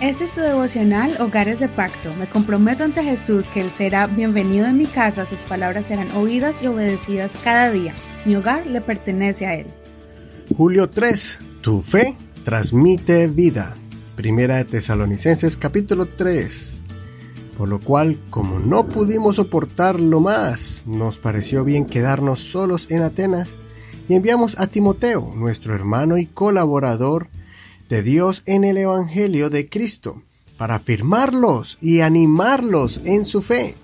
Este es tu devocional Hogares de Pacto. Me comprometo ante Jesús que Él será bienvenido en mi casa, sus palabras serán oídas y obedecidas cada día. Mi hogar le pertenece a Él. Julio 3. Tu fe transmite vida. Primera de Tesalonicenses capítulo 3. Por lo cual, como no pudimos soportarlo más, nos pareció bien quedarnos solos en Atenas y enviamos a Timoteo, nuestro hermano y colaborador, de Dios en el Evangelio de Cristo, para afirmarlos y animarlos en su fe,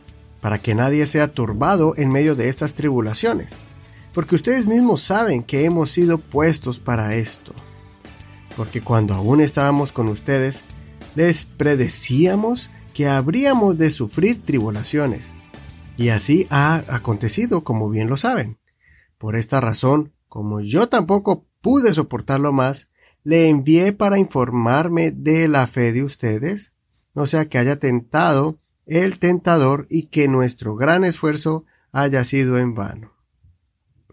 para que nadie sea turbado en medio de estas tribulaciones, porque ustedes mismos saben que hemos sido puestos para esto. Porque cuando aún estábamos con ustedes, les predecíamos que habríamos de sufrir tribulaciones. Y así ha acontecido, como bien lo saben. Por esta razón, como yo tampoco pude soportarlo más, le envié para informarme de la fe de ustedes, no sea que haya tentado el tentador y que nuestro gran esfuerzo haya sido en vano.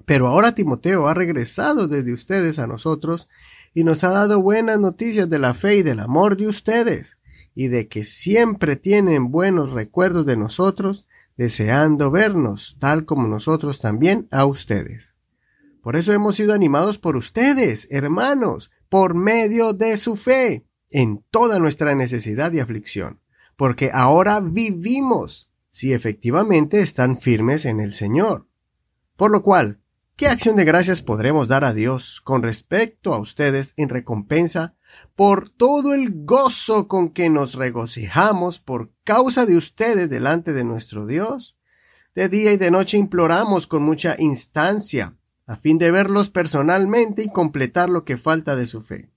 Pero ahora Timoteo ha regresado desde ustedes a nosotros y nos ha dado buenas noticias de la fe y del amor de ustedes, y de que siempre tienen buenos recuerdos de nosotros, deseando vernos, tal como nosotros también a ustedes. Por eso hemos sido animados por ustedes, hermanos, por medio de su fe en toda nuestra necesidad y aflicción, porque ahora vivimos si efectivamente están firmes en el Señor. Por lo cual, ¿qué acción de gracias podremos dar a Dios con respecto a ustedes en recompensa por todo el gozo con que nos regocijamos por causa de ustedes delante de nuestro Dios? De día y de noche imploramos con mucha instancia a fin de verlos personalmente y completar lo que falta de su fe.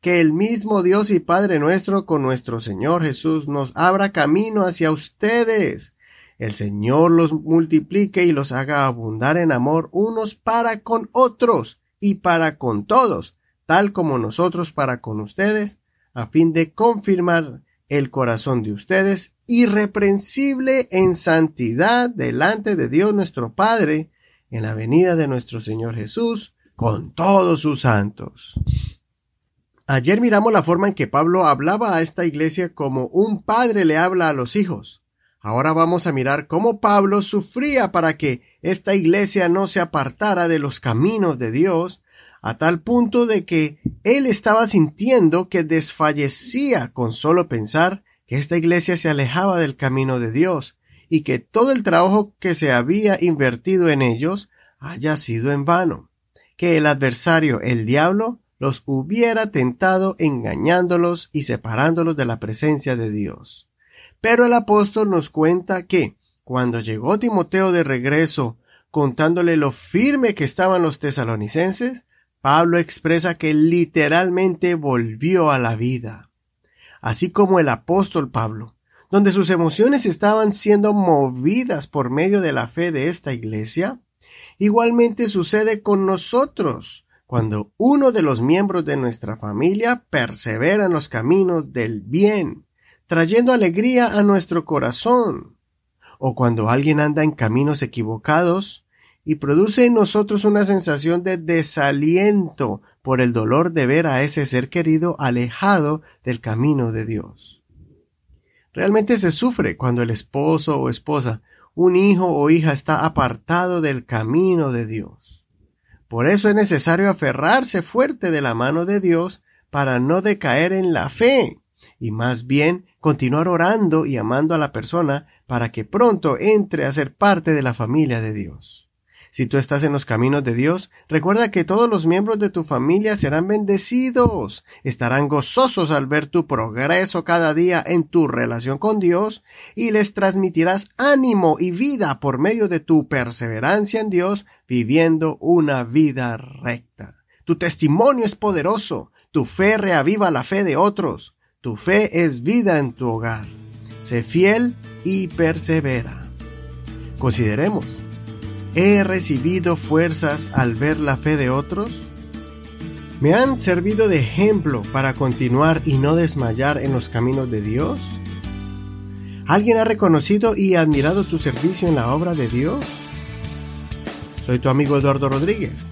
Que el mismo Dios y Padre nuestro con nuestro Señor Jesús nos abra camino hacia ustedes. El Señor los multiplique y los haga abundar en amor unos para con otros y para con todos, tal como nosotros para con ustedes, a fin de confirmar el corazón de ustedes irreprensible en santidad delante de Dios nuestro Padre, en la venida de nuestro Señor Jesús con todos sus santos. Ayer miramos la forma en que Pablo hablaba a esta iglesia como un padre le habla a los hijos. Ahora vamos a mirar cómo Pablo sufría para que esta iglesia no se apartara de los caminos de Dios, a tal punto de que él estaba sintiendo que desfallecía con solo pensar que esta iglesia se alejaba del camino de Dios, y que todo el trabajo que se había invertido en ellos haya sido en vano, que el adversario, el diablo, los hubiera tentado engañándolos y separándolos de la presencia de Dios. Pero el apóstol nos cuenta que, cuando llegó Timoteo de regreso, contándole lo firme que estaban los tesalonicenses, Pablo expresa que literalmente volvió a la vida. Así como el apóstol Pablo, donde sus emociones estaban siendo movidas por medio de la fe de esta iglesia, igualmente sucede con nosotros, cuando uno de los miembros de nuestra familia persevera en los caminos del bien, trayendo alegría a nuestro corazón, o cuando alguien anda en caminos equivocados y produce en nosotros una sensación de desaliento por el dolor de ver a ese ser querido alejado del camino de Dios. Realmente se sufre cuando el esposo o esposa, un hijo o hija está apartado del camino de Dios. Por eso es necesario aferrarse fuerte de la mano de Dios para no decaer en la fe y más bien continuar orando y amando a la persona para que pronto entre a ser parte de la familia de Dios. Si tú estás en los caminos de Dios, recuerda que todos los miembros de tu familia serán bendecidos, estarán gozosos al ver tu progreso cada día en tu relación con Dios y les transmitirás ánimo y vida por medio de tu perseverancia en Dios viviendo una vida recta. Tu testimonio es poderoso, tu fe reaviva la fe de otros, tu fe es vida en tu hogar. Sé fiel y persevera. Consideremos ¿He recibido fuerzas al ver la fe de otros? ¿Me han servido de ejemplo para continuar y no desmayar en los caminos de Dios? ¿Alguien ha reconocido y admirado tu servicio en la obra de Dios? Soy tu amigo Eduardo Rodríguez